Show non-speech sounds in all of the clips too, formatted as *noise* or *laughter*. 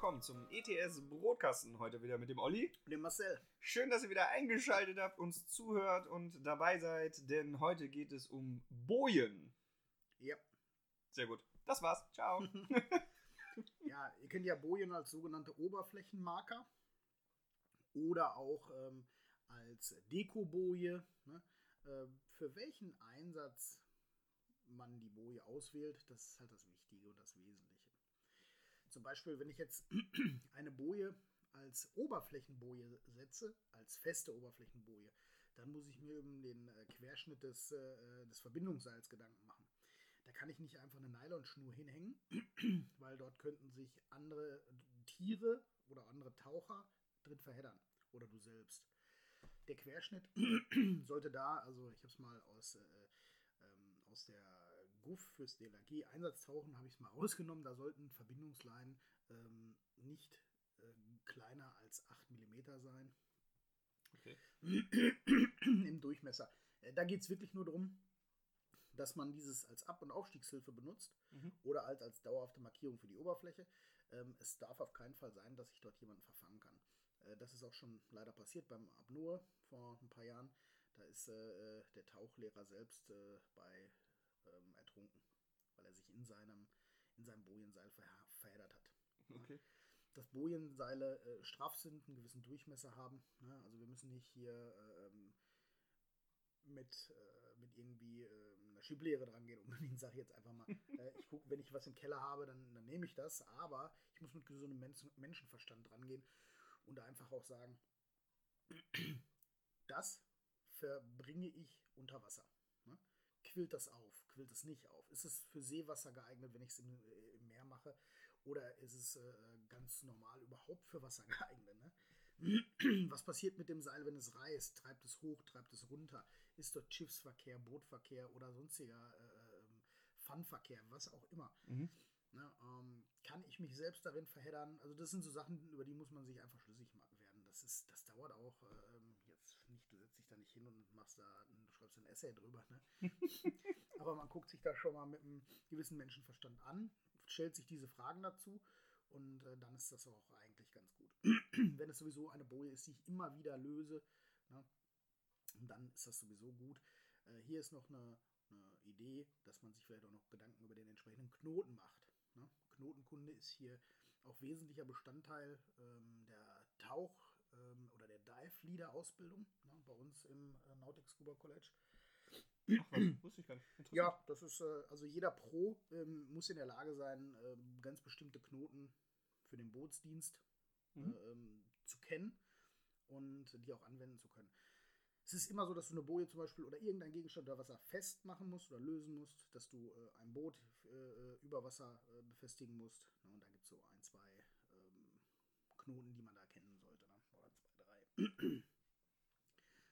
Willkommen zum ETS Brotkasten. Heute wieder mit dem Olli. Und dem Marcel. Schön, dass ihr wieder eingeschaltet habt, uns zuhört und dabei seid, denn heute geht es um Bojen. Ja. Sehr gut. Das war's. Ciao. *laughs* *laughs* ja, ihr kennt ja Bojen als sogenannte Oberflächenmarker oder auch ähm, als Dekoboje. Ne? Äh, für welchen Einsatz man die Boje auswählt, das ist halt das Wichtige und das Wesentliche. Zum Beispiel, wenn ich jetzt *clears throat* eine Boje als Oberflächenboje setze, als feste Oberflächenboje, dann muss ich mir um den äh, Querschnitt des, äh, des Verbindungsseils Gedanken machen. Da kann ich nicht einfach eine Nylonschnur hinhängen, *clears throat* weil dort könnten sich andere Tiere oder andere Taucher drin verheddern oder du selbst. Der Querschnitt *clears throat* sollte da, also ich habe es mal aus, äh, ähm, aus der GUF fürs DLRG Einsatztauchen habe ich es mal rausgenommen. Da sollten Verbindungsleinen ähm, nicht äh, kleiner als 8 mm sein. Okay. *clears throat* Im Durchmesser. Äh, da geht es wirklich nur darum, dass man dieses als Ab- und Aufstiegshilfe benutzt mhm. oder als, als dauerhafte Markierung für die Oberfläche. Ähm, es darf auf keinen Fall sein, dass sich dort jemand verfangen kann. Äh, das ist auch schon leider passiert beim Apnoe vor ein paar Jahren. Da ist äh, äh der Tauchlehrer selbst äh, bei ähm, ertrunken, weil er sich in seinem, in seinem Bojenseil ver verheddert hat. Okay. Dass Bojenseile äh, straff sind, einen gewissen Durchmesser haben. Ne? Also wir müssen nicht hier ähm, mit, äh, mit irgendwie äh, einer Schiblehre dran gehen unbedingt, sage ich jetzt einfach mal. Äh, ich gucke, wenn ich was im Keller habe, dann, dann nehme ich das, aber ich muss mit gesundem Menschen Menschenverstand dran gehen und da einfach auch sagen, *clears throat* das verbringe ich unter Wasser. Ne? Quillt das auf? Quillt es nicht auf? Ist es für Seewasser geeignet, wenn ich es im, äh, im, Meer mache? Oder ist es äh, ganz normal überhaupt für Wasser *laughs* geeignet? Ne? Was passiert mit dem Seil, wenn es reißt? Treibt es hoch, treibt es runter? Ist dort Schiffsverkehr, Bootverkehr oder sonstiger äh, ähm, Funverkehr, was auch immer? Mhm. Ne, ähm, kann ich mich selbst darin verheddern? Also das sind so Sachen, über die muss man sich einfach schlüssig werden. Das ist, das dauert auch ähm, jetzt nicht, du setzt dich da nicht hin und machst da, schreibst ein Essay drüber, ne? *laughs* Aber man guckt sich das schon mal mit einem gewissen Menschenverstand an, stellt sich diese Fragen dazu und äh, dann ist das auch eigentlich ganz gut. *clears throat* Wenn es sowieso eine Boje ist, die ich immer wieder löse, ne, dann ist das sowieso gut. Äh, hier ist noch eine, eine, Idee, dass man sich vielleicht auch noch Gedanken über den entsprechenden Knoten macht. Ne? Knotenkunde ist hier auch wesentlicher Bestandteil ähm, der Tauch- ähm, oder der Dive-Leader-Ausbildung ne, bei uns im äh, Nautic Scuba College. Ach, was, wusste ich gar nicht. Ja, das ist, äh, also jeder Pro ähm, muss in der Lage sein, ähm, ganz bestimmte Knoten für den Bootsdienst mhm. äh, ähm, zu kennen und die auch anwenden zu können. Es ist immer so, dass du eine Boje zum Beispiel oder irgendein Gegenstand oder Wasser festmachen musst oder lösen musst, dass du äh, ein Boot äh, über Wasser äh, befestigen musst. Ne? Und da gibt es so ein, zwei ähm, Knoten, die man da kennen sollte. Ne? Oder zwei, drei.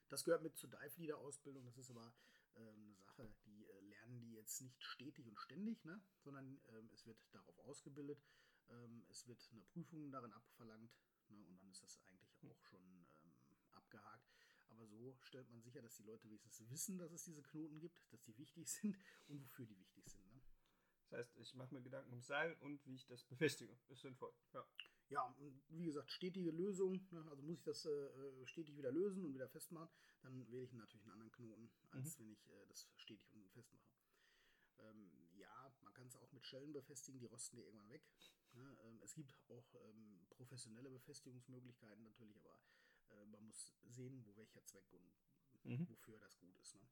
Das gehört mit zur Dive-Leader-Ausbildung. Das ist aber ähm, eine Sache, die äh, lernen die jetzt nicht stetig und ständig, ne? sondern ähm, es wird darauf ausgebildet. Ähm, es wird eine Prüfung darin abverlangt ne? und dann ist das eigentlich auch schon ähm, abgehakt. Aber so stellt man sicher, dass die Leute wenigstens wissen, dass es diese Knoten gibt, dass die wichtig *laughs* sind und wofür die wichtig sind. Ne? Das heißt, ich mache mir Gedanken ums Seil und wie ich das *laughs* befestige. Ist sinnvoll. Ja ja, wie gesagt, stetige Lösung. Ne? Also muss ich das äh, äh, stetig wieder lösen und wieder festmachen. Dann wähle ich natürlich einen anderen Knoten, als mhm. wenn ich äh, das stetig und festmache. Ähm, ja, man kann es auch mit Schellen befestigen, die rosten dir irgendwann weg. Ne? Ähm, es gibt auch ähm, professionelle Befestigungsmöglichkeiten natürlich, aber äh, man muss sehen, wo welcher Zweck und mhm. wofür das gut ist. Ne?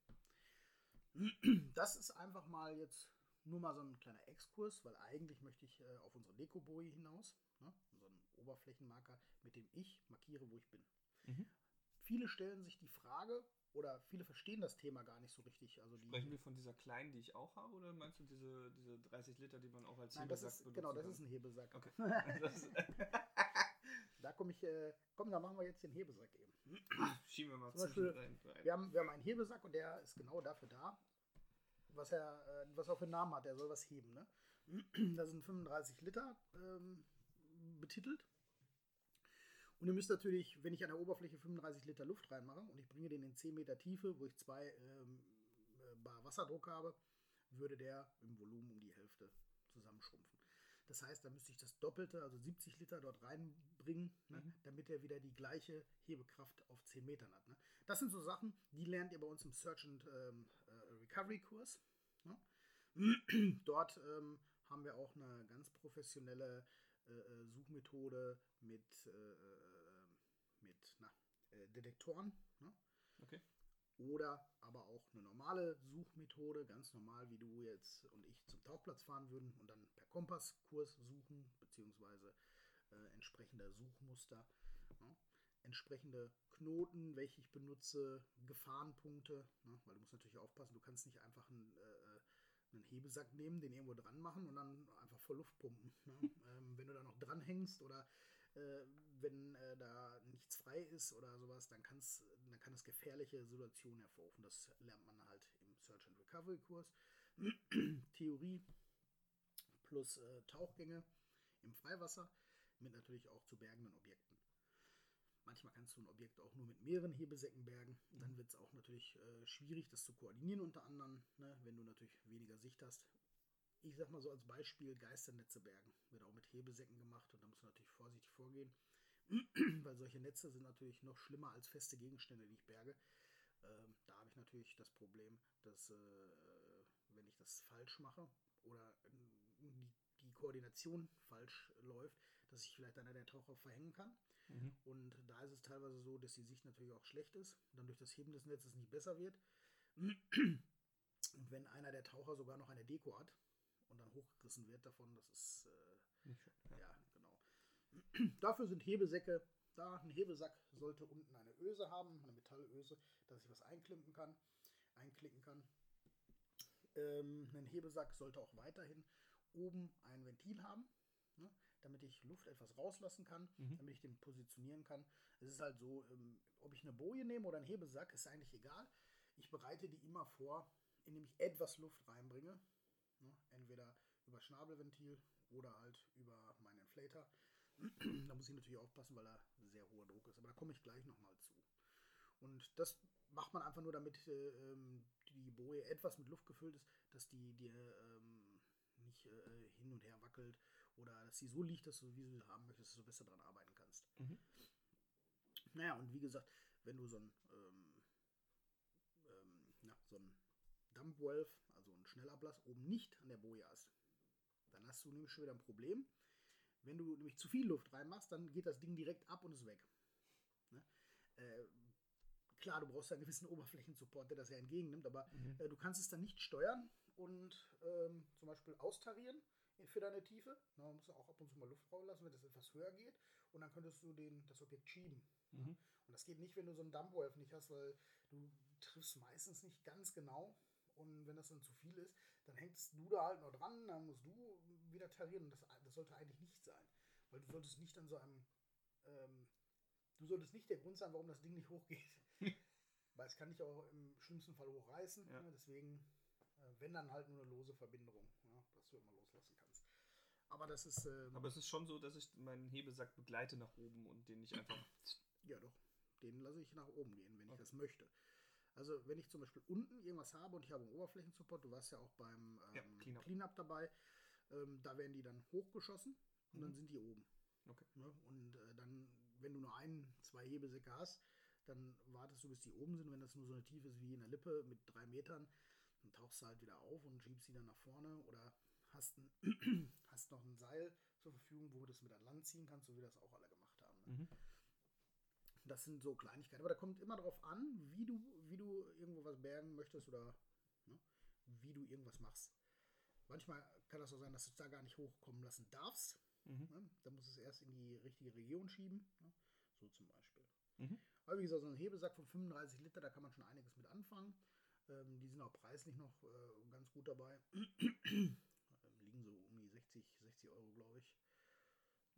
Das ist einfach mal jetzt nur mal so ein kleiner Exkurs, weil eigentlich möchte ich äh, auf unsere Dekoboje hinaus. Ne? Oberflächenmarker, mit dem ich markiere, wo ich bin. Mhm. viele stellen sich die Frage oder viele verstehen das Thema gar nicht so richtig. Also die, Sprechen wir von dieser kleinen, die ich auch habe, oder meinst du diese, diese 30 Liter, die man auch als Nein, Hebesack benutzen genau, das kann? ist ein Hebesack. Okay. *laughs* *laughs* Da komme ich, äh, komm, da machen wir jetzt den Hebesack eben. *clears throat* schieben wir mal Zum Beispiel, rein. Wir haben, wir haben einen Hebesack und der ist genau dafür da, was er, äh, was er für einen Namen hat. Der soll was heben. Ne? Da sind 35 Liter ähm, betitelt. Und ihr müsst natürlich, wenn ich an der Oberfläche 35 Liter Luft reinmache und ich bringe den in 10 Meter Tiefe, wo ich zwei ähm, äh, Bar Wasserdruck habe, würde der im Volumen um die Hälfte zusammenschrumpfen. Das heißt, da müsste ich das Doppelte, also 70 Liter dort reinbringen, ne, Mhm. damit er wieder die gleiche Hebekraft auf 10 Metern hat. Ne. Das sind so Sachen, die lernt ihr bei uns im Search and ähm, äh, Recovery Kurs. Ne. *clears throat* Dort ähm, haben wir auch eine ganz professionelle äh, äh, Suchmethode mit, äh, äh, mit na, äh, Detektoren. Ne? Okay. Oder aber auch eine normale Suchmethode, ganz normal, wie du jetzt und ich zum Tauchplatz fahren würden und dann per Kompasskurs suchen, beziehungsweise äh, entsprechende Suchmuster. Ne? Entsprechende Knoten, welche ich benutze, Gefahrenpunkte, ne? weil du musst natürlich aufpassen, du kannst nicht einfach einen, äh, einen Hebesack nehmen, den irgendwo dran machen und dann einfach voll Luft pumpen. Ne? *laughs* ähm, wenn du da noch dranhängst oder äh, wenn äh, da nichts frei ist oder sowas, dann, kann's, dann kann es gefährliche Situationen hervorrufen. Das lernt man halt im Search and Recovery Kurs. *clears throat* Theorie plus äh, Tauchgänge im Freiwasser mit natürlich auch zu bergenden Objekten. Manchmal kannst du ein Objekt auch nur mit mehreren Hebesäcken bergen. Dann wird es auch natürlich äh, schwierig, das zu koordinieren unter anderem, ne, wenn du natürlich weniger Sicht hast. Ich sag mal so als Beispiel Geisternetze bergen. Wird auch mit Hebesäcken gemacht und da musst du natürlich vorsichtig vorgehen. *clears throat* Weil solche Netze sind natürlich noch schlimmer als feste Gegenstände, die ich berge. Ähm, da habe ich natürlich das Problem, dass äh, wenn ich das falsch mache oder äh, die, die Koordination falsch läuft, dass ich vielleicht einer der Taucher verhängen kann. Mhm. Und da ist es teilweise so, dass die Sicht natürlich auch schlecht ist und dann durch das Heben des Netzes nicht besser wird. Und wenn einer der Taucher sogar noch eine Deko hat und dann hochgerissen wird davon, das ist äh, schön. Ja. ja genau. *clears throat* Dafür sind Hebesäcke da. Ein Hebesack sollte unten eine Öse haben, eine Metallöse, dass ich was einklimpen kann, einklicken kann. Ähm, ein Hebesack sollte auch weiterhin oben ein Ventil haben, ne, damit ich Luft etwas rauslassen kann, Mhm. damit ich den positionieren kann. Es ist halt so, ähm, ob ich eine Boje nehme oder einen Hebesack, ist eigentlich egal. Ich bereite die immer vor, indem ich etwas Luft reinbringe. Ne, entweder über Schnabelventil oder halt über meinen Inflator. da muss ich natürlich aufpassen, weil da sehr hoher Druck ist. Aber da komme ich gleich nochmal zu. Und das macht man einfach nur, damit äh, ähm, die Boje etwas mit Luft gefüllt ist, dass die dir ähm, nicht äh, hin und her wackelt oder dass sie so liegt, dass du, wie du sie haben möchtest, dass du besser dran arbeiten kannst. Mhm. Naja, und wie gesagt, wenn du so ein, ähm, ähm, na, so ein Dump Valve, also ein Schnellablass, oben nicht an der Boje hast, dann hast du nämlich schon wieder ein Problem. Wenn du nämlich zu viel Luft reinmachst, dann geht das Ding direkt ab und ist weg. Ne? Äh, klar, du brauchst einen gewissen *laughs* Oberflächensupport, der das ja entgegennimmt, aber Mhm. äh, du kannst es dann nicht steuern und ähm, zum Beispiel austarieren für deine Tiefe. Na, man muss auch ab und zu mal Luft rauslassen, wenn das etwas höher geht. Und dann könntest du den, das Objekt schieben. Mhm. Und das geht nicht, wenn du so einen Dumpwolf nicht hast, weil du triffst meistens nicht ganz genau. Und wenn das dann zu viel ist, dann hängst du da halt noch dran, dann musst du wieder tarieren. Und das, das sollte eigentlich nicht sein. Weil du solltest nicht an so einem, ähm, du solltest nicht der Grund sein, warum das Ding nicht hochgeht. *laughs* weil es kann dich auch im schlimmsten Fall hochreißen. Ja. Ne? Deswegen, äh, wenn dann halt nur eine lose Verbindung, ja, dass du immer loslassen kannst. Aber das ist, ähm, Aber es ist schon so, dass ich meinen Hebesack begleite nach oben und den nicht einfach. *clears throat* Ja, doch. Den lasse ich nach oben gehen, wenn ich Okay. das möchte. Also, wenn ich zum Beispiel unten irgendwas habe und ich habe einen Oberflächensupport, du warst ja auch beim Ja, ähm, Cleanup. Cleanup dabei, ähm, da werden die dann hochgeschossen und dann Mhm. sind die oben. Okay. Ne? Und äh, dann, wenn du nur ein, zwei Hebesäcke hast, dann wartest du, bis die oben sind. Wenn das nur so eine Tiefe ist wie in der Lippe mit drei Metern, dann tauchst du halt wieder auf und schiebst sie dann nach vorne oder hast, ein, *clears throat* hast noch ein Seil zur Verfügung, wo du das mit an Land ziehen kannst, so wie das auch alle gemacht haben. Ne? Mhm. Das sind so Kleinigkeiten. Aber da kommt immer darauf an, wie du, wie du irgendwo was bergen möchtest oder ne, wie du irgendwas machst. Manchmal kann das auch sein, dass du es da gar nicht hochkommen lassen darfst. Mhm. Ne? Da musst du es erst in die richtige Region schieben. Ne? So zum Beispiel. Mhm. Aber Aber wie gesagt, so ein Hebesack von 35 Liter, da kann man schon einiges mit anfangen. Ähm, die sind auch preislich noch äh, ganz gut dabei. Liegen so um die 60, 60 Euro, glaube ich.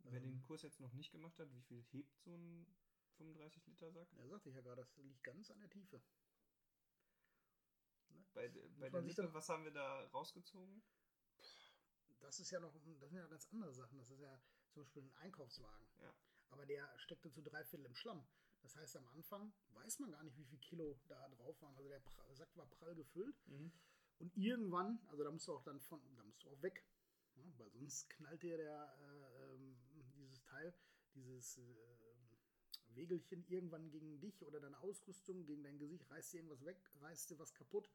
Wer Ähm, den Kurs jetzt noch nicht gemacht hat, wie viel hebt so ein 35 Liter Sack? Ja, sagte ich ja gerade, das liegt ganz an der Tiefe. Ne? Bei, bei der dann- was haben wir da rausgezogen? Das ist ja noch, das sind ja ganz andere Sachen. Das ist ja zum Beispiel ein Einkaufswagen. Ja. Aber der steckte zu drei Viertel im Schlamm. Das heißt, am Anfang weiß man gar nicht, wie viel Kilo da drauf waren. Also der Sack war prall gefüllt. Mhm. Und irgendwann, also da musst du auch dann von, da musst du auch weg. Ja, weil sonst knallt dir der, äh, ähm, dieses Teil, dieses äh, Wegelchen irgendwann gegen dich oder deine Ausrüstung, gegen dein Gesicht, reißt dir irgendwas weg, reißt dir was kaputt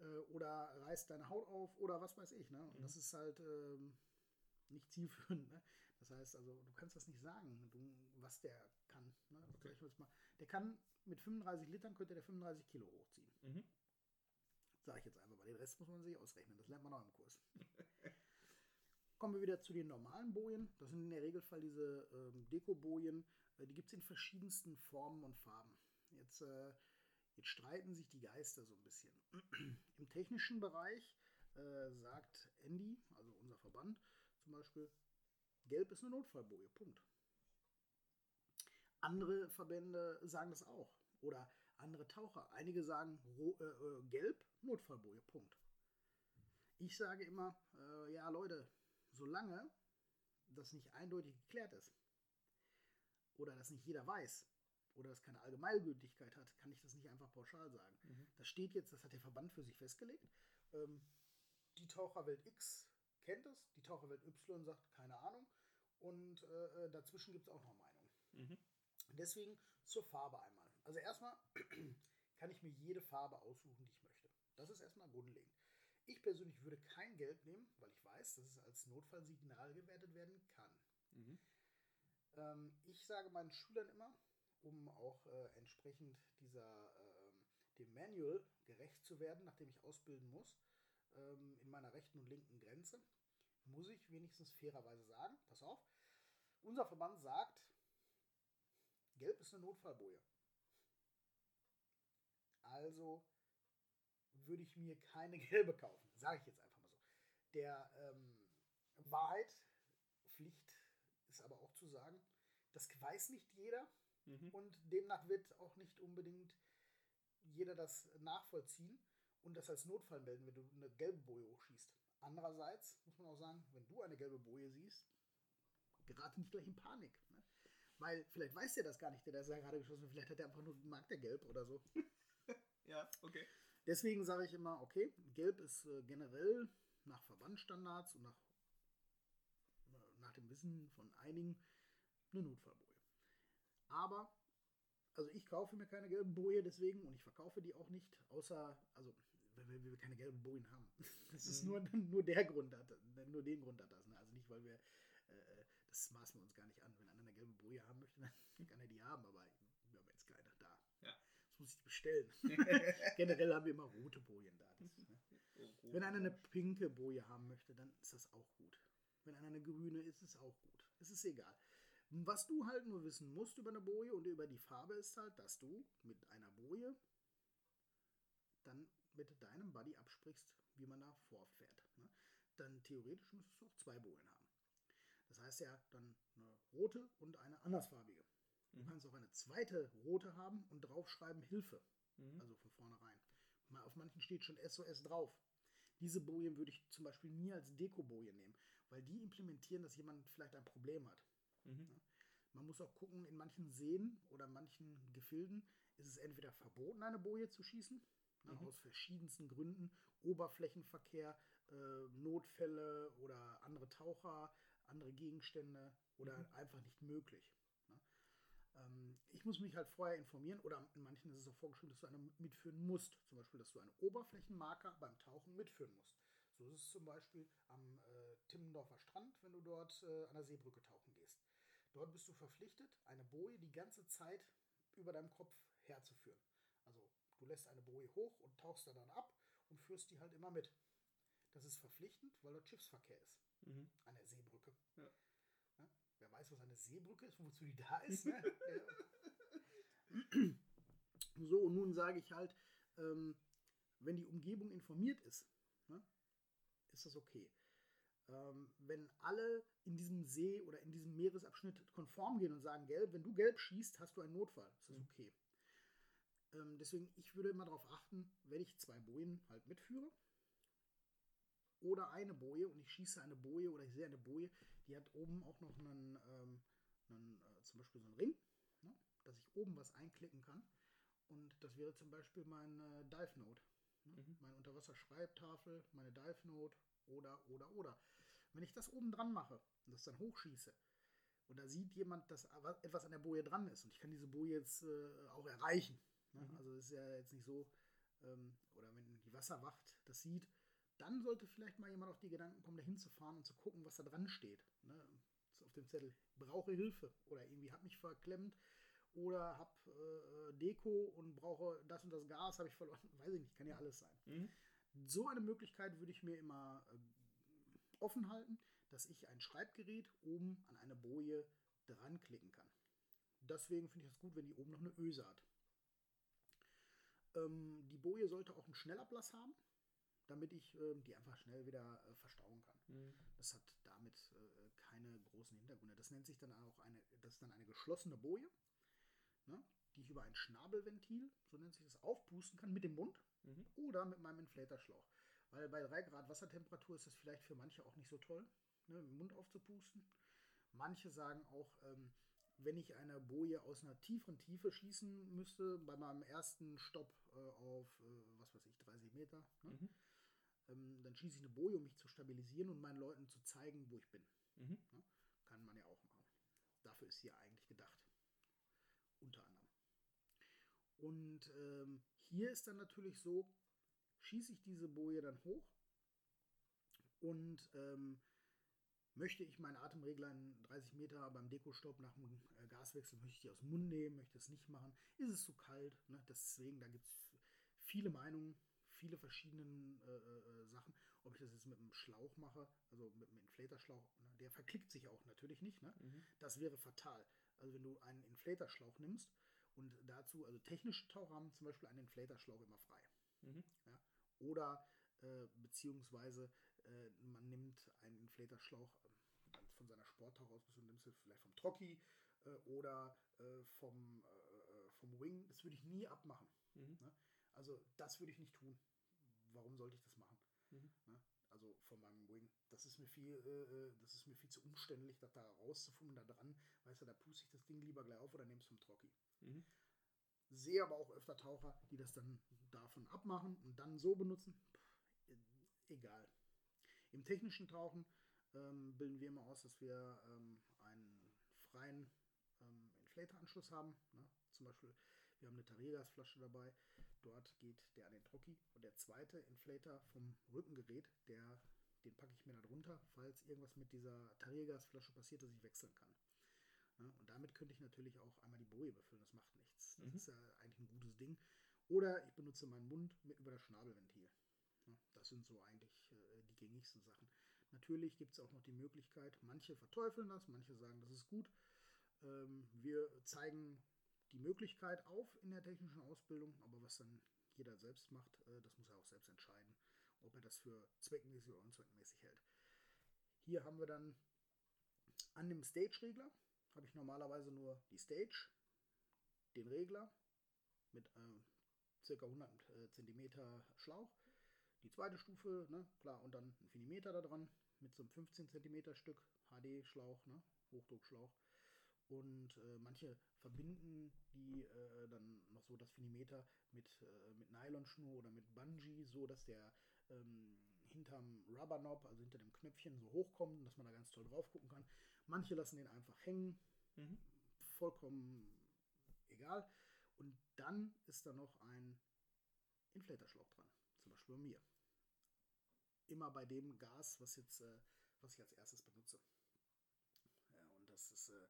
äh, oder reißt deine Haut auf oder was weiß ich. Ne? Und Mhm. das ist halt ähm, nicht zielführend. Ne? Das heißt also, du kannst das nicht sagen, du, was der kann. Ne? Okay. mal, der kann mit 35 Litern könnte der 35 Kilo hochziehen. Mhm. Sage ich jetzt einfach mal. Den Rest muss man sich ausrechnen. Das lernt man auch im Kurs. *laughs* Kommen wir wieder zu den normalen Bojen. Das sind in der Regelfall diese ähm, Deko-Bojen. Äh, die gibt es in verschiedensten Formen und Farben. Jetzt, äh, jetzt streiten sich die Geister so ein bisschen. *clears throat* Im technischen Bereich äh, sagt Andy, also unser Verband, zum Beispiel, Gelb ist eine Notfallboje. Punkt. Andere Verbände sagen das auch. Oder andere Taucher. Einige sagen äh, äh, gelb, Notfallboje, Punkt. Ich sage immer, äh, ja Leute, solange das nicht eindeutig geklärt ist oder das nicht jeder weiß oder das keine Allgemeingültigkeit hat, kann ich das nicht einfach pauschal sagen. Mhm. Das steht jetzt, das hat der Verband für sich festgelegt. Ähm, die Taucherwelt X kennt es, die Taucherwelt Y sagt keine Ahnung und äh, äh, dazwischen gibt es auch noch Meinungen. Mhm. Deswegen zur Farbe einmal. Also erstmal *clears throat* kann ich mir jede Farbe aussuchen, die ich möchte. Das ist erstmal grundlegend. Ich persönlich würde kein Gelb nehmen, weil ich weiß, dass es als Notfallsignal gewertet werden kann. Mhm. Ähm, ich sage meinen Schülern immer, um auch äh, entsprechend dieser ähm, dem Manual gerecht zu werden, nachdem ich ausbilden muss, ähm, in meiner rechten und linken Grenze, muss ich wenigstens fairerweise sagen, pass auf, unser Verband sagt, Gelb ist eine Notfallboje. Also würde ich mir keine *laughs* gelbe kaufen, sage ich jetzt einfach mal so. Der ähm, Wahrheit, Pflicht ist aber auch zu sagen, das weiß nicht jeder Mhm. und demnach wird auch nicht unbedingt jeder das nachvollziehen und das als Notfall melden, wenn du eine gelbe Boje hochschießt. Andererseits muss man auch sagen, wenn du eine gelbe Boje siehst, gerate nicht gleich in Panik. Ne? Weil vielleicht weiß der das gar nicht, der ja gerade geschossen hat. Vielleicht hat er einfach nur, mag der gelb oder so. *laughs* Ja, okay. Deswegen sage ich immer, okay, gelb ist äh, generell nach Verbandstandards und nach, äh, nach dem Wissen von einigen eine Notfallboje. Aber, also ich kaufe mir keine gelben Boje deswegen und ich verkaufe die auch nicht, außer, also weil wir, keine gelben Bojen haben. *laughs* Das ist Mhm. nur, nur der Grund, hat, nur den Grund hat das. Ne? Also nicht, weil wir, äh, das maßen wir uns gar nicht an. Wenn einer eine gelbe Boje haben möchte, *laughs* dann kann er die haben, aber wir haben jetzt keine da. Ja. Das muss ich bestellen. *laughs* Generell haben wir immer rote Bojen da. Das, ne? Oh, Wenn einer eine pinke Boje haben möchte, dann ist das auch gut. Wenn einer eine grüne ist, ist es auch gut. Es ist egal. Was du halt nur wissen musst über eine Boje und über die Farbe ist halt, dass du mit einer Boje dann mit deinem Buddy absprichst, wie man da vorfährt. Ne? Dann theoretisch müsstest du auch zwei Bojen haben. Das heißt ja dann eine rote und eine andersfarbige. Du Mhm. kannst auch eine zweite rote haben und draufschreiben Hilfe. Mhm. Also von vornherein. Mal auf manchen steht schon SOS drauf. Diese Bojen würde ich zum Beispiel nie als Deko-Boje nehmen, weil die implementieren, dass jemand vielleicht ein Problem hat. Mhm. Man muss auch gucken, in manchen Seen oder manchen Gefilden ist es entweder verboten, eine Boje zu schießen, ne, Mhm. aus verschiedensten Gründen. Oberflächenverkehr, äh, Notfälle oder andere Taucher, andere Gegenstände oder Mhm. einfach nicht möglich. Ähm, ich muss mich halt vorher informieren oder in manchen ist es auch vorgeschrieben, dass du eine mitführen musst. Zum Beispiel, dass du einen Oberflächenmarker beim Tauchen mitführen musst. So ist es zum Beispiel am äh, Timmendorfer Strand, wenn du dort äh, an der Seebrücke tauchen gehst. Dort bist du verpflichtet, eine Boje die ganze Zeit über deinem Kopf herzuführen. Also du lässt eine Boje hoch und tauchst da dann ab und führst die halt immer mit. Das ist verpflichtend, weil dort Schiffsverkehr ist Mhm. an der Seebrücke. Ja. Wer weiß, was eine Seebrücke ist, wozu die da ist. Ne? und nun sage ich halt, ähm, wenn die Umgebung informiert ist, ne, ist das okay. Ähm, wenn alle in diesem See oder in diesem Meeresabschnitt konform gehen und sagen, gelb, wenn du gelb schießt, hast du einen Notfall. Ist das Mhm. okay. Ähm, deswegen, ich würde immer darauf achten, wenn ich zwei Bojen halt mitführe oder eine Boje und ich schieße eine Boje oder ich sehe eine Boje, die hat oben auch noch einen, ähm, einen äh, zum Beispiel so einen Ring, ne, dass ich oben was einklicken kann. Und das wäre zum Beispiel meine Dive Note. Ne? Mhm. Meine Unterwasserschreibtafel, meine Dive Note oder, oder, oder. Wenn ich das oben dran mache und das dann hochschieße und da sieht jemand, dass etwas an der Boje dran ist und ich kann diese Boje jetzt äh, auch erreichen. Ne? Mhm. Also es ist ja jetzt nicht so, ähm, oder wenn die Wasserwacht das sieht, dann sollte vielleicht mal jemand auf die Gedanken kommen, da hinzufahren und zu gucken, was da dran steht. Ne? Auf dem Zettel, brauche Hilfe oder irgendwie hab mich verklemmt oder hab äh, Deko und brauche das und das Gas, habe ich verloren. *laughs* Weiß ich nicht, kann ja alles sein. Mhm. So eine Möglichkeit würde ich mir immer äh, offen halten, dass ich ein Schreibgerät oben an eine Boje dran klicken kann. Deswegen finde ich es gut, wenn die oben noch eine Öse hat. Ähm, die Boje sollte auch einen Schnellablass haben, damit ich ähm, die einfach schnell wieder äh, verstauen kann. Mhm. Das hat damit äh, keine großen Hintergründe. Das nennt sich dann auch eine, das ist dann eine geschlossene Boje, ne, die ich über ein Schnabelventil, so nennt sich das, aufpusten kann mit dem Mund Mhm. oder mit meinem Inflatorschlauch. Weil bei 3 Grad Wassertemperatur ist das vielleicht für manche auch nicht so toll, ne, mit dem Mund aufzupusten. Manche sagen auch, ähm, wenn ich eine Boje aus einer tieferen Tiefe schießen müsste, bei meinem ersten Stopp äh, auf, äh, was weiß ich, 30 Meter, ne, Mhm. Ähm, dann schieße ich eine Boje, um mich zu stabilisieren und meinen Leuten zu zeigen, wo ich bin. Mhm. Kann man ja auch machen. Dafür ist sie ja eigentlich gedacht. Unter anderem. Und ähm, hier ist dann natürlich so, schieße ich diese Boje dann hoch und ähm, möchte ich meinen Atemregler in 30 Meter beim Dekostopp nach dem äh, Gaswechsel, möchte ich die aus dem Mund nehmen, möchte es nicht machen, ist es zu kalt. Ne? Deswegen, da gibt es viele Meinungen, viele verschiedene äh, äh, Sachen. Ob ich das jetzt mit einem Schlauch mache, also mit einem Inflatorschlauch, ne? der verklickt sich auch natürlich nicht. Ne? Mhm. Das wäre fatal. Also wenn du einen Inflatorschlauch nimmst und dazu, also technische Taucher haben zum Beispiel einen Inflatorschlauch immer frei. Mhm. Ja? Oder äh, beziehungsweise äh, man nimmt einen Inflatorschlauch äh, von seiner Sporttauchausrüstung, nimmst du vielleicht vom Trocki äh, oder äh, vom, äh, vom Wing. Das würde ich nie abmachen. Mhm. Also das würde ich nicht tun. Warum sollte ich das machen? Mhm. Ne? Also von meinem Wing. Das ist mir viel, äh, äh, das ist mir viel zu umständlich, das da rauszufummeln, da dran. Weißt du, da puste ich das Ding lieber gleich auf oder nehme es vom Trocki. Mhm. Sehe aber auch öfter Taucher, die das dann davon abmachen und dann so benutzen. Puh, egal. Im technischen Tauchen ähm, bilden wir immer aus, dass wir ähm, einen freien ähm, Inflator-Anschluss haben. Ne? Zum Beispiel, wir haben eine Tariergasflasche dabei. Dort geht der an den Trocki. Und der zweite Inflator vom Rückengerät, der, den packe ich mir da drunter, falls irgendwas mit dieser Tariergasflasche passiert, dass ich wechseln kann. Ne? Und damit könnte ich natürlich auch einmal die Boje befüllen. Das macht nichts. Das Mhm. ist ja eigentlich ein gutes Ding. Oder ich benutze meinen Mund mit über das Schnabelventil. Ne? Das sind so eigentlich äh, die gängigsten Sachen. Natürlich gibt es auch noch die Möglichkeit, manche verteufeln das, manche sagen, das ist gut. Ähm, wir zeigen die Möglichkeit auf in der technischen Ausbildung, aber was dann jeder selbst macht, äh, das muss er auch selbst entscheiden, ob er das für zweckmäßig oder unzweckmäßig hält. Hier haben wir dann an dem Stage-Regler, habe ich normalerweise nur die Stage, den Regler mit äh, ca. 100 äh, cm Schlauch, die zweite Stufe, ne, klar, und dann ein Finimeter da dran mit so einem 15 cm Stück HD-Schlauch, ne, Hochdruckschlauch. Und äh, manche verbinden die äh, dann noch so das Finimeter mit, äh, mit Nylonschnur oder mit Bungee, so dass der ähm, hinterm Rubberknop, also hinter dem Knöpfchen, so hochkommt und dass man da ganz toll drauf gucken kann. Manche lassen den einfach hängen, Mhm. vollkommen egal. Und dann ist da noch ein Inflatorschlauch dran, zum Beispiel bei mir. Immer bei dem Gas, was jetzt, äh, was ich als erstes benutze. Ja, und das ist, äh,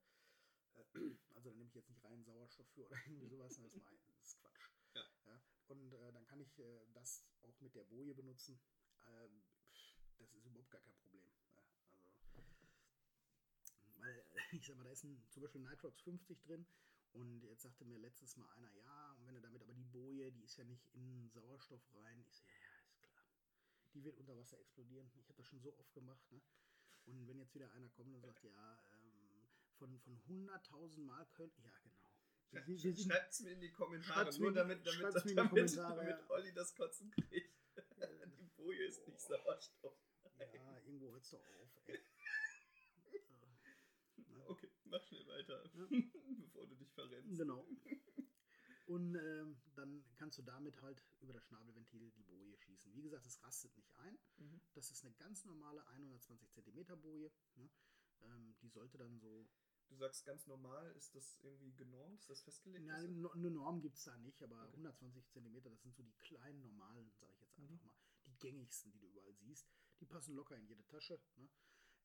*clears throat* also da nehme ich jetzt nicht rein Sauerstoff für oder irgendwie sowas, das *laughs* ist, mal, das ist Quatsch. Ja. und äh, dann kann ich äh, das auch mit der Boje benutzen. Ähm, das ist überhaupt gar kein Problem. Ja, also, weil, *laughs* ich sag mal, da ist ein, zum Beispiel Nitrox 50 drin Und jetzt sagte mir letztes Mal einer, ja, und wenn du damit aber die Boje, die ist ja nicht in Sauerstoff rein. Ich so, ja, ja, ist klar. Die wird unter Wasser explodieren. Ich habe das schon so oft gemacht. Ne? Und wenn jetzt wieder einer kommt und sagt, ja, ähm, von, von 100.000 Mal können, ja, genau. Schreibt es mir in die Kommentare, nur damit, damit, damit, damit ja. Olli das Kotzen kriegt. *laughs* die Boje ist nicht Sauerstoff. Ja, irgendwo hört's doch auf, ey. *laughs* Okay, mach schnell weiter, *laughs* bevor du dich verrennst. Genau. Und ähm, dann kannst du damit halt über das Schnabelventil die Boje schießen. Wie gesagt, es rastet nicht ein. Mhm. Das ist eine ganz normale 120 cm Boje. Ne? Ähm, die sollte dann so. Du sagst ganz normal, ist das irgendwie genormt? Ist das festgelegt? No- eine Norm gibt es da nicht, aber Okay. 120 cm, das sind so die kleinen normalen, sage ich jetzt einfach Mhm. mal, die gängigsten, die du überall siehst. Die passen locker in jede Tasche. Ne?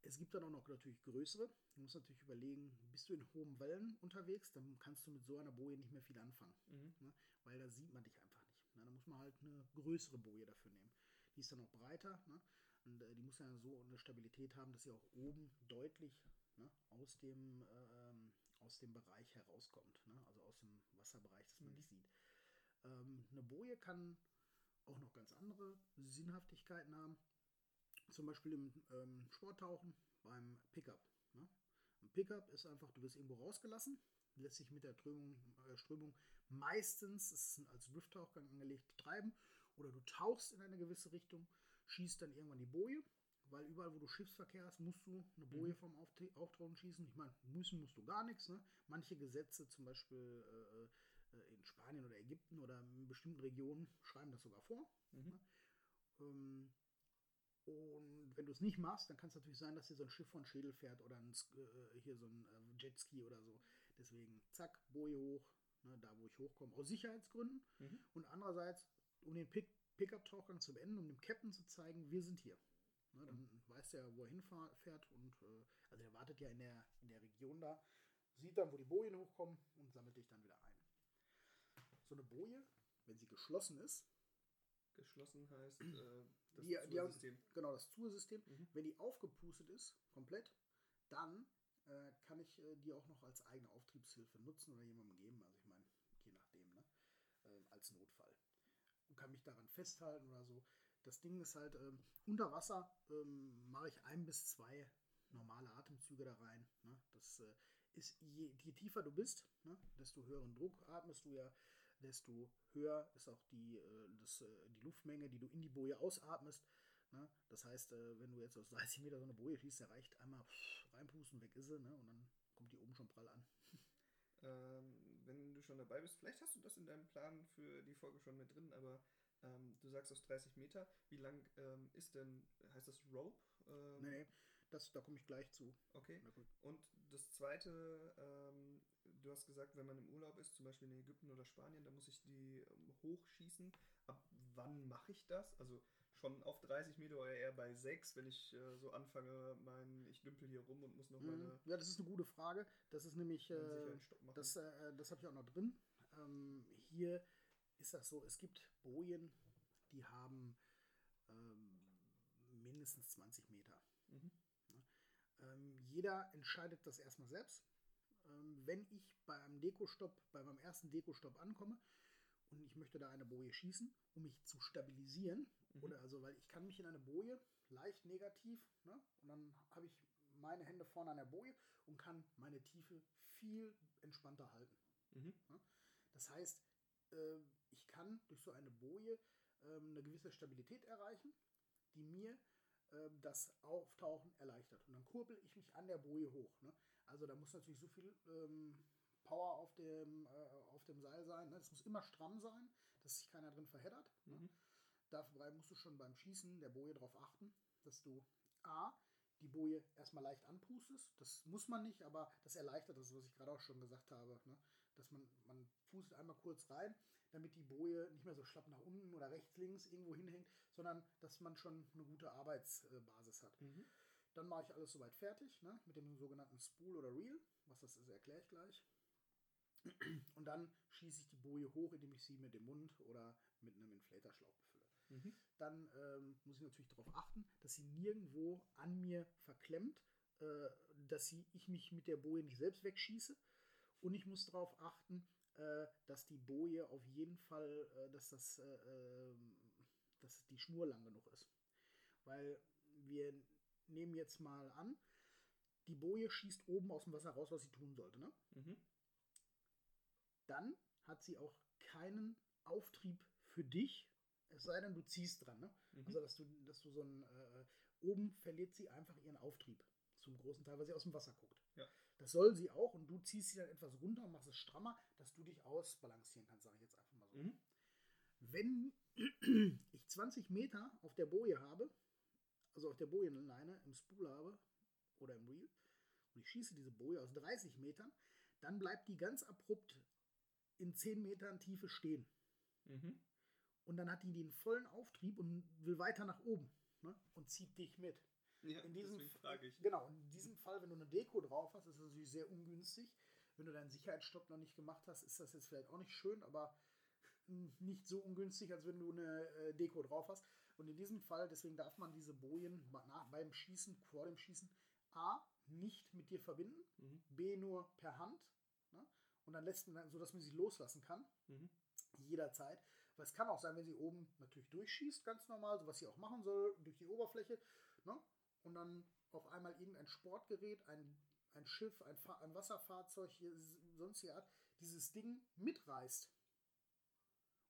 Es gibt dann auch noch natürlich größere. Du musst natürlich überlegen, bist du in hohen Wellen unterwegs, dann kannst du mit so einer Boje nicht mehr viel anfangen. Mhm. ne? weil da sieht man dich einfach nicht. Ne? Da muss man halt eine größere Boje dafür nehmen. Die ist dann auch breiter ne? und äh, die muss dann so eine Stabilität haben, dass sie auch oben deutlich ne? aus, dem, ähm, aus dem Bereich herauskommt. Ne? Also aus dem Wasserbereich, dass man Mhm. nicht sieht. Ähm, eine Boje kann auch noch ganz andere Sinnhaftigkeiten haben. Zum Beispiel im ähm, Sporttauchen beim Pickup. Ne? Ein Pickup ist einfach, du wirst irgendwo rausgelassen, lässt sich mit der Strömung, äh, Strömung meistens, es ist als Drifttauchgang angelegt, treiben. Oder du tauchst in eine gewisse Richtung, schießt dann irgendwann die Boje, weil überall, wo du Schiffsverkehr hast, musst du eine Boje Mhm. vom Auftauchen schießen. Ich meine, müssen musst du gar nichts. Ne? Manche Gesetze, zum Beispiel äh, äh, in Spanien oder Ägypten oder in bestimmten Regionen, schreiben das sogar vor. Mhm. Ähm, und wenn du es nicht machst, dann kann es natürlich sein, dass hier so ein Schiff von Schädel fährt oder ein, äh, hier so ein äh, Jetski oder so. Deswegen, zack, Boje hoch, ne, da wo ich hochkomme, aus Sicherheitsgründen. Mhm. Und andererseits, um den Pick Pickup-Tauchgang zu beenden, um dem Captain zu zeigen, wir sind hier. Ne, dann weiß der, wo er hinfährt und äh, also er wartet ja in der, in der Region da, sieht dann, wo die Bojen hochkommen und sammelt dich dann wieder ein. So eine Boje, wenn sie geschlossen ist, Geschlossen heißt äh, das die, die haben, Zuhörsystem. genau das Zuhörsystem. Mhm. Wenn die aufgepustet ist, komplett, dann äh, kann ich äh, die auch noch als eigene Auftriebshilfe nutzen oder jemandem geben. Also ich meine, je nachdem, ne? ähm, als Notfall. Und kann mich daran festhalten oder so. Das Ding ist halt, ähm, unter Wasser ähm, mache ich ein bis zwei normale Atemzüge da rein. Ne? Das äh, ist, je, je tiefer du bist, ne? desto höheren Druck atmest du ja, desto höher ist auch die, äh, das, äh, die Luftmenge, die du in die Boje ausatmest. Ne? Das heißt, äh, wenn du jetzt aus 30 Meter so eine Boje schießt, da reicht einmal reinpusten, weg ist sie, ne? und dann kommt die oben schon prall an. *laughs* Ähm, wenn du schon dabei bist, vielleicht hast du das in deinem Plan für die Folge schon mit drin, aber ähm, du sagst aus 30 Meter. Wie lang ähm, ist denn, heißt das Rope? Ähm, Nee, das, da komme ich gleich zu. Okay. Und das zweite, ähm, du hast gesagt, wenn man im Urlaub ist, zum Beispiel in Ägypten oder Spanien, da muss ich die ähm, hochschießen. Ab wann mache ich das? Also schon auf 30 Meter oder eher bei 6, wenn ich äh, so anfange, mein, ich dümpel hier rum und muss noch Mhm. meine Ja, das ist eine gute Frage. Das ist nämlich, äh, das, äh, das habe ich auch noch drin. Ähm, hier ist das so, es gibt Bojen, die haben ähm, mindestens 20 Meter. mhm. Ähm, jeder entscheidet das erstmal selbst. Ähm, wenn ich beim Dekostopp, bei meinem ersten Dekostopp ankomme und ich möchte da eine Boje schießen, um mich zu stabilisieren, Mhm. oder also, weil ich kann mich in eine Boje leicht negativ, ne, und dann habe ich meine Hände vorne an der Boje und kann meine Tiefe viel entspannter halten. Mhm. Das heißt, äh, kann durch so eine Boje ähm, eine gewisse Stabilität erreichen, die mir ähm, das Auftauchen erleichtert. Und dann kurbel ich mich an der Boje hoch. Ne? Also da muss natürlich so viel ähm, Power auf dem, äh, auf dem Seil sein. Ne? Das muss immer stramm sein, dass sich keiner drin verheddert. Ne? Mhm. Dabei musst du schon beim Schießen der Boje darauf achten, dass du A, die Boje erstmal leicht anpustest. Das muss man nicht, aber das erleichtert das, was ich gerade auch schon gesagt habe. Ne? Dass man, man pustet einmal kurz rein, damit die Boje nicht mehr so schlapp nach unten oder rechts, links irgendwo hinhängt, sondern dass man schon eine gute Arbeitsbasis hat. Mhm. Dann mache ich alles soweit fertig, ne? mit dem sogenannten Spool oder Reel. Was das ist, erkläre ich gleich. *clears throat* Und dann schieße ich die Boje hoch, indem ich sie mit dem Mund oder mit einem Inflatorschlauch befülle. Mhm. Dann ähm, muss ich natürlich darauf achten, dass sie nirgendwo an mir verklemmt, äh, dass sie, ich mich mit der Boje nicht selbst wegschieße. Und ich muss darauf achten, äh, dass die Boje auf jeden Fall, äh, dass das, äh, ähm, dass die Schnur lang genug ist. Weil wir nehmen jetzt mal an, die Boje schießt oben aus dem Wasser raus, was sie tun sollte. Ne? Mhm. Dann hat sie auch keinen Auftrieb für dich, es sei denn, du ziehst dran. Ne? Mhm. Also, dass du, dass du so ein, äh, oben verliert sie einfach ihren Auftrieb. Zum großen Teil, weil sie aus dem Wasser guckt. Ja. Das soll sie auch und du ziehst sie dann etwas runter und machst es strammer, dass du dich ausbalancieren kannst, sage ich jetzt einfach mal so. Mhm. Wenn *clears throat* ich 20 Meter auf der Boje habe, also auf der Bojenleine im Spool habe oder im Reel, und ich schieße diese Boje aus 30 Metern, dann bleibt die ganz abrupt in 10 Metern Tiefe stehen. Mhm. Und dann hat die den vollen Auftrieb und will weiter nach oben ne? und zieht dich mit. Ja, In diesem, frage ich. Genau, in diesem Fall, wenn du eine Deko drauf hast, ist das natürlich sehr ungünstig. Wenn du deinen Sicherheitsstopp noch nicht gemacht hast, ist das jetzt vielleicht auch nicht schön, aber nicht so ungünstig, als wenn du eine äh, Deko drauf hast. Und in diesem Fall, deswegen darf man diese Bojen beim Schießen, vor dem Schießen, A, nicht mit dir verbinden, Mhm. B, nur per Hand. Ne? Und dann lässt man, so dass man sie loslassen kann Mhm. jederzeit. Weil es kann auch sein, wenn sie oben natürlich durchschießt, ganz normal, so was sie auch machen soll, durch die Oberfläche, ne? Und dann auf einmal irgendein Sportgerät, ein, ein Schiff, ein, Fa ein Wasserfahrzeug, hier, sonstige Art, dieses Ding mitreißt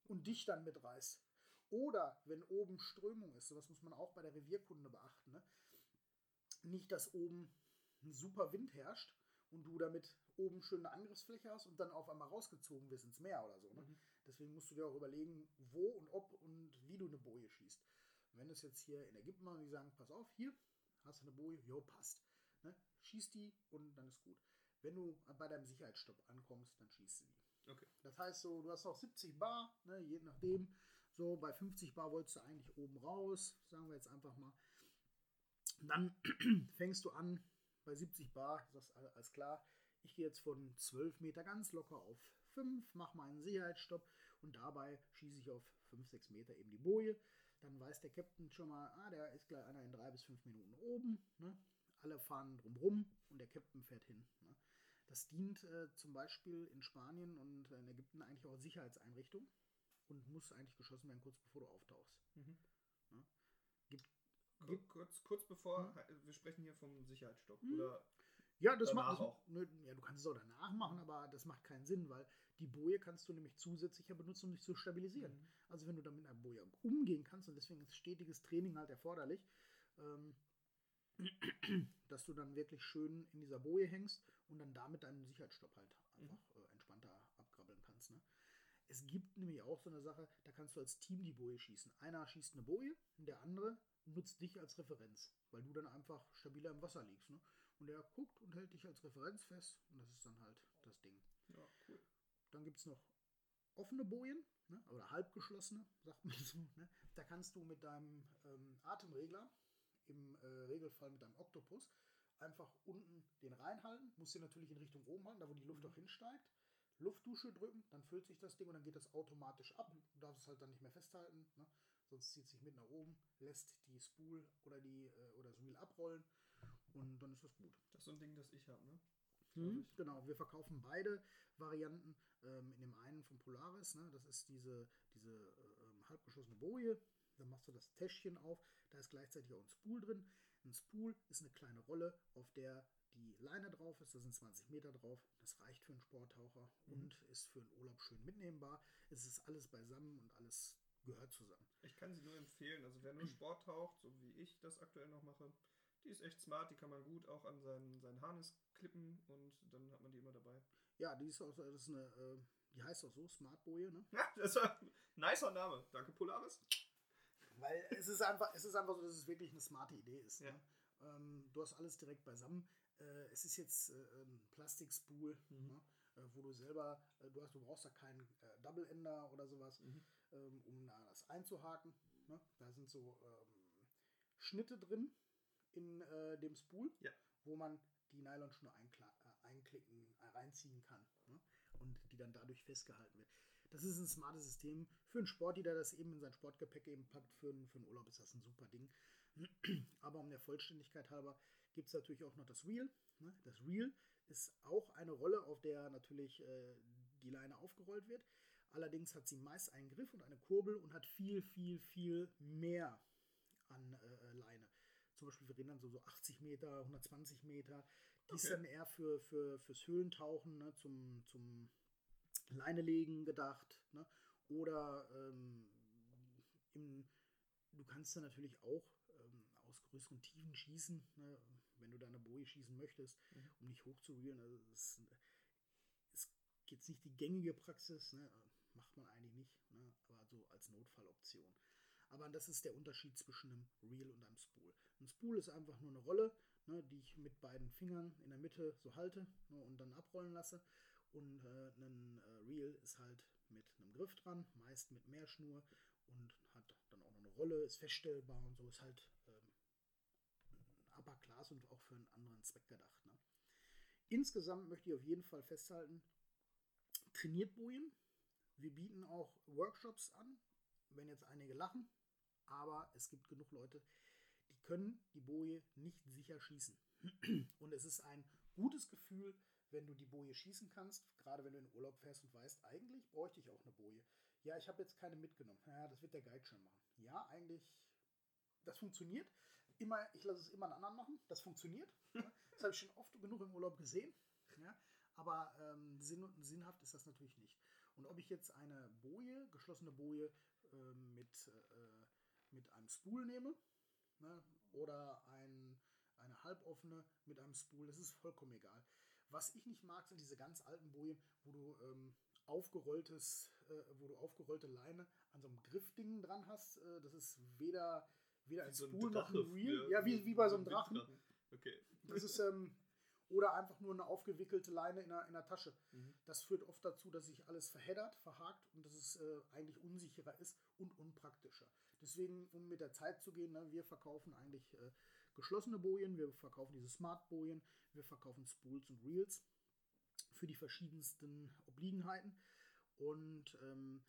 und dich dann mitreißt. Oder wenn oben Strömung ist, sowas muss man auch bei der Revierkunde beachten. Ne? Nicht, dass oben ein super Wind herrscht und du damit oben schön eine Angriffsfläche hast und dann auf einmal rausgezogen wirst ins Meer oder so. Ne? Mhm. Deswegen musst du dir auch überlegen, wo und ob und wie du eine Boje schießt. Und wenn das jetzt hier in Ägypten machen, die sagen, pass auf, hier hast du eine Boje, jo, passt. Ne? Schieß die und dann ist gut. Wenn du bei deinem Sicherheitsstopp ankommst, dann schießt du die. Okay. Das heißt so, du hast noch 70 Bar, ne, je nachdem. So, bei 50 Bar wolltest du eigentlich oben raus, sagen wir jetzt einfach mal. Dann *clears throat* fängst du an bei 70 Bar, sagst all- alles klar, ich gehe jetzt von 12 Meter ganz locker auf 5, mache meinen Sicherheitsstopp und dabei schieße ich auf 5, 6 Meter eben die Boje. Dann weiß der Captain schon mal, ah, der ist gleich einer in 3 bis 5 Minuten oben. Ne? Alle fahren drumrum und der Captain fährt hin. Ne? Das dient äh, zum Beispiel in Spanien und in Ägypten eigentlich auch als Sicherheitseinrichtung und muss eigentlich geschossen werden, kurz bevor du auftauchst. Mhm. Ja. Gibt, gibt, Kurz, kurz bevor, Mhm. wir sprechen hier vom Sicherheitsstopp. Mhm. Oder ja, das macht das, auch. Nö, ja, du kannst es auch danach machen, aber das macht keinen Sinn, weil die Boje kannst du nämlich zusätzlicher benutzen, um dich zu stabilisieren. Mhm. Also wenn du dann mit einer Boje umgehen kannst, und deswegen ist stetiges Training halt erforderlich, ähm, dass du dann wirklich schön in dieser Boje hängst und dann damit deinen Sicherheitsstopp halt einfach äh, entspannter abkrabbeln kannst. Ne? Es gibt nämlich auch so eine Sache, da kannst du als Team die Boje schießen. Einer schießt eine Boje und der andere nutzt dich als Referenz, weil du dann einfach stabiler im Wasser liegst. Ne? Und der guckt und hält dich als Referenz fest und das ist dann halt das Ding. ja, cool. Dann gibt es noch offene Bojen ne? oder halbgeschlossene, sagt man so. Ne? Da kannst du mit deinem ähm, Atemregler, im äh, Regelfall mit deinem Oktopus, einfach unten den reinhalten. Musst du natürlich in Richtung oben halten, da wo die Luft auch hinsteigt. Luftdusche drücken, dann füllt sich das Ding und dann geht das automatisch ab. Du darfst es halt dann nicht mehr festhalten, ne? sonst zieht es sich mit nach oben, lässt die Spool oder, die, äh, oder das Wheel abrollen und dann ist das gut. Das ist so ein Ding, das ich habe, ne? Ich. genau, wir verkaufen beide Varianten. Ähm, in dem einen von Polaris, ne, das ist diese, diese äh, ähm, halbgeschlossene Boje. Da machst du das Täschchen auf, da ist gleichzeitig auch ein Spool drin. Ein Spool ist eine kleine Rolle, auf der die Leine drauf ist. Da sind 20 Meter drauf. Das reicht für einen Sporttaucher Mhm. und ist für einen Urlaub schön mitnehmbar. Es ist alles beisammen und alles gehört zusammen. Ich kann sie nur empfehlen. Also wer nur Sport taucht, so wie ich das aktuell noch mache, die ist echt smart, die kann man gut auch an seinen, seinen Harness klippen und dann hat man die immer dabei. Ja, die ist auch, das ist eine, äh, die heißt auch so, Smartboje, ne? Ja, das war ein nicer Name. Danke, Polaris. Weil es ist einfach, es ist einfach so, dass es wirklich eine smarte Idee ist. Ja. Ne? Ähm, du hast alles direkt beisammen. Äh, es ist jetzt äh, ein Plastikspool, Mhm. ne? äh, wo du selber, äh, du, hast, du brauchst da keinen äh, Double Ender oder sowas, Mhm. ähm, um da das einzuhaken. Ne? Da sind so ähm, Schnitte drin in äh, dem Spool, Ja. wo man die Nylonschnur äh, einklicken, äh, reinziehen kann ne? und die dann dadurch festgehalten wird. Das ist ein smartes System für einen Sportler, der das eben in sein Sportgepäck eben packt. Für, einen- für einen Urlaub ist das ein super Ding. *clears throat* Aber um der Vollständigkeit halber, gibt es natürlich auch noch das Reel. Ne? Das Reel ist auch eine Rolle, auf der natürlich äh, die Leine aufgerollt wird. Allerdings hat sie meist einen Griff und eine Kurbel und hat viel, viel, viel mehr an äh, äh Leine. Zum Beispiel, wir reden dann so, so 80 Meter, 120 Meter. Die okay. ist dann eher für, für, fürs Höhlentauchen, ne, zum, zum Leinelegen gedacht. Ne? Oder ähm, im, du kannst dann natürlich auch ähm, aus größeren Tiefen schießen, ne? wenn du deine Boje schießen möchtest, mhm. um nicht hochzurühren. Also es ist jetzt nicht die gängige Praxis, ne? macht man eigentlich nicht, ne? aber so als Notfalloption. Aber das ist der Unterschied zwischen einem Reel und einem Spool. Ein Spool ist einfach nur eine Rolle, ne, die ich mit beiden Fingern in der Mitte so halte ne, und dann abrollen lasse. Und äh, ein äh, Reel ist halt mit einem Griff dran, meist mit Mehrschnur und hat dann auch noch eine Rolle, ist feststellbar und so ist halt ähm, Upper Class und auch für einen anderen Zweck gedacht. Ne? Insgesamt möchte ich auf jeden Fall festhalten, trainiert Bojen. Wir bieten auch Workshops an, wenn jetzt einige lachen, aber es gibt genug Leute, die können die Boje nicht sicher schießen. Und es ist ein gutes Gefühl, wenn du die Boje schießen kannst, gerade wenn du in Urlaub fährst und weißt, eigentlich bräuchte ich auch eine Boje. Ja, ich habe jetzt keine mitgenommen. Ja, das wird der Guide schon machen. Ja, eigentlich, das funktioniert. Immer, ich lasse es immer einen anderen machen. Das funktioniert. Das habe ich schon oft genug im Urlaub gesehen. Ja, aber ähm, sinn sinnhaft ist das natürlich nicht. Und ob ich jetzt eine Boje, geschlossene Boje äh, mit, mit einem Spool nehme ne, oder ein, eine halboffene mit einem Spool, das ist vollkommen egal. Was ich nicht mag, sind diese ganz alten Bojen, wo du ähm, aufgerolltes, äh, wo du aufgerollte Leine an so einem Griffding dran hast. Äh, das ist weder, weder ein so Spool ein noch ein Reel. Ja, wie, wie bei so einem Drachen. Okay. Das ist, ähm, oder einfach nur eine aufgewickelte Leine in der, in der Tasche. Mhm. Das führt oft dazu, dass sich alles verheddert, verhakt und dass es äh, eigentlich unsicherer ist und unpraktischer. Deswegen, um mit der Zeit zu gehen, ne, wir verkaufen eigentlich äh, geschlossene Bojen, wir verkaufen diese Smart-Bojen, wir verkaufen Spools und Reels für die verschiedensten Obliegenheiten. Und ähm,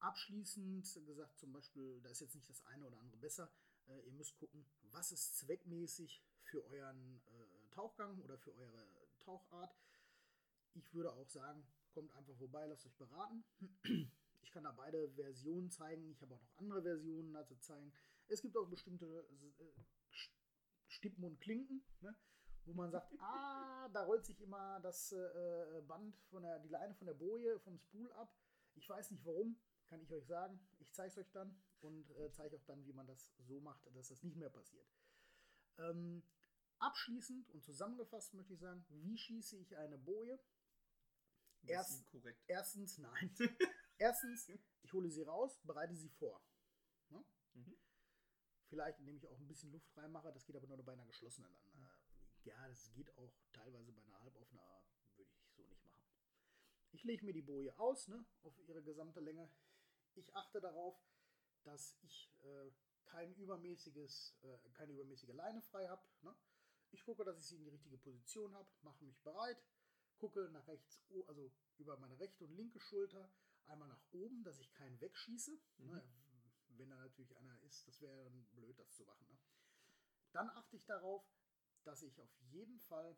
abschließend gesagt, zum Beispiel, da ist jetzt nicht das eine oder andere besser. Äh, ihr müsst gucken, was ist zweckmäßig für euren äh, Tauchgang oder für eure Tauchart. Ich würde auch sagen, kommt einfach vorbei, lasst euch beraten. *clears throat* Ich kann da beide Versionen zeigen. Ich habe auch noch andere Versionen dazu zeigen. Es gibt auch bestimmte äh, Stippen und Klinken, ne, wo man sagt, *laughs* ah, da rollt sich immer das äh, Band von der, die Leine von der Boje vom Spool ab. Ich weiß nicht warum, kann ich euch sagen. Ich zeige es euch dann und äh, zeige auch dann, wie man das so macht, dass das nicht mehr passiert. Ähm, abschließend und zusammengefasst möchte ich sagen, wie schieße ich eine Boje? Erst, korrekt. Erstens, nein. *laughs* erstens, ich hole sie raus, bereite sie vor. Ne? Mhm. Vielleicht, indem ich auch ein bisschen Luft reinmache, das geht aber nur bei einer geschlossenen. Dann, äh, ja, das geht auch teilweise bei einer halboffenen, würde ich so nicht machen. Ich lege mir die Boje aus, ne, auf ihre gesamte Länge. Ich achte darauf, dass ich äh, kein übermäßiges, äh, keine übermäßige Leine frei habe. Ne? Ich gucke, dass ich sie in die richtige Position habe, mache mich bereit, gucke nach rechts, also über meine rechte und linke Schulter, einmal nach oben, dass ich keinen wegschieße. Mhm. Ne? Wenn da natürlich einer ist, das wäre dann blöd, das zu machen. Ne? Dann achte ich darauf, dass ich auf jeden Fall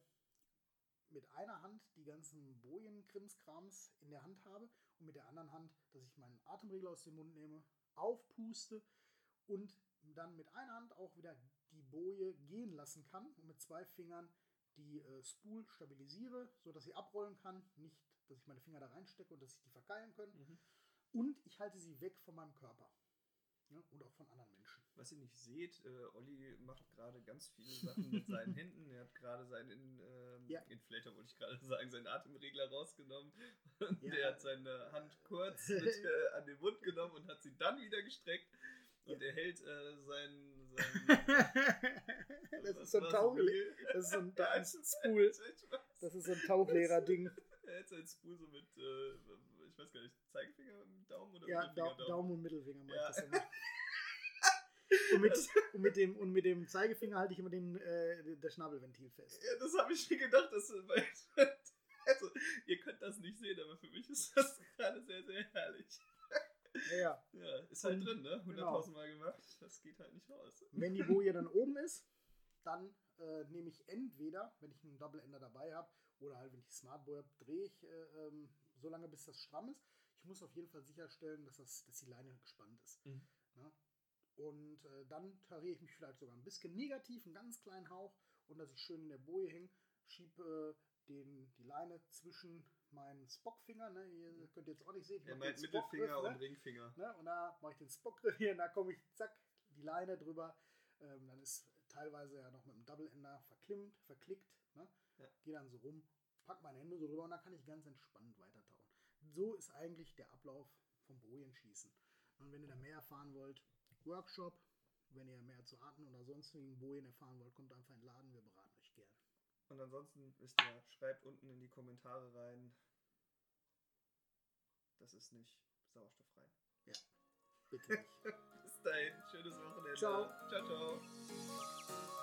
mit einer Hand die ganzen Bojenkrimskrams in der Hand habe und mit der anderen Hand, dass ich meinen Atemregler aus dem Mund nehme, aufpuste und dann mit einer Hand auch wieder die Boje gehen lassen kann und mit zwei Fingern die äh, Spool stabilisiere, sodass sie abrollen kann. Nicht, dass ich meine Finger da reinstecke und dass ich die verkeilen können. Mhm. Und ich halte sie weg von meinem Körper. Ja, und auch von anderen Menschen. Was ihr nicht seht, äh, Olli macht gerade ganz viele Sachen mit seinen *laughs* Händen. Er hat gerade seinen ähm, Ja. Inflator, wollte ich gerade sagen, seinen Atemregler rausgenommen. *laughs* Und Ja. der hat seine Hand kurz mit, *laughs* äh, an den Mund genommen und hat sie dann wieder gestreckt. Und er hält äh, sein, sein *laughs* das ist so ein war's, Tauch, Mehl? das ist so ein, *laughs* ist- Spool. Das ist so ein Tauchlehrer-Ding. Er hält seinen Spool so mit, äh, ich weiß gar nicht, Zeigefinger dem Daumen oder Ja, Mittelfinger, Dau Daumen und Mittelfinger mache Ja. das immer. *laughs* Und mit, und, mit dem, und mit dem Zeigefinger halte ich immer den, äh, das Schnabelventil fest. Ja, das habe ich schon gedacht. Dass, also, ihr könnt das nicht sehen, aber für mich ist das gerade sehr, sehr herrlich. Ja, ja. Ist halt Und- drin, ne? 100.000 genau. Mal gemacht. Das geht halt nicht raus. Wenn die Boje *laughs* dann oben ist, dann äh, nehme ich entweder, wenn ich einen Double Ender dabei habe, oder halt, wenn ich Smart Boy habe, drehe ich äh, ähm, so lange, bis das stramm ist. Ich muss auf jeden Fall sicherstellen, dass, das, dass die Leine gespannt ist. Mhm. Ne? Und äh, dann tariere ich mich vielleicht sogar ein bisschen negativ, einen ganz kleinen Hauch, und dass ich schön in der Boje hänge, schiebe äh, den, die Leine zwischen meinen Spockfinger, ne? Ihr könnt jetzt auch nicht sehen. ich Er meint Mittelfinger Spockgriff, und ne? Ringfinger. Ne? Und da mache ich den Spockgriff hier und da komme ich, zack, die Leine drüber. Ähm, dann ist teilweise ja noch mit dem Double Ender verklimmt, verklickt. Ne? Ja. Gehe dann so rum, pack meine Hände so drüber und dann kann ich ganz entspannt weitertauchen. So ist eigentlich der Ablauf vom Bojenschießen. Und wenn ihr da mehr erfahren wollt, Workshop. Wenn ihr mehr zu Arten oder sonstigen Bojen erfahren wollt, kommt einfach in den Laden, wir beraten euch gern. Und ansonsten wisst ihr, schreibt unten in die Kommentare rein. Das ist nicht sauerstofffrei. Bitte nicht. *laughs* Bis dahin, schönes Wochenende. Ciao. Ciao, ciao.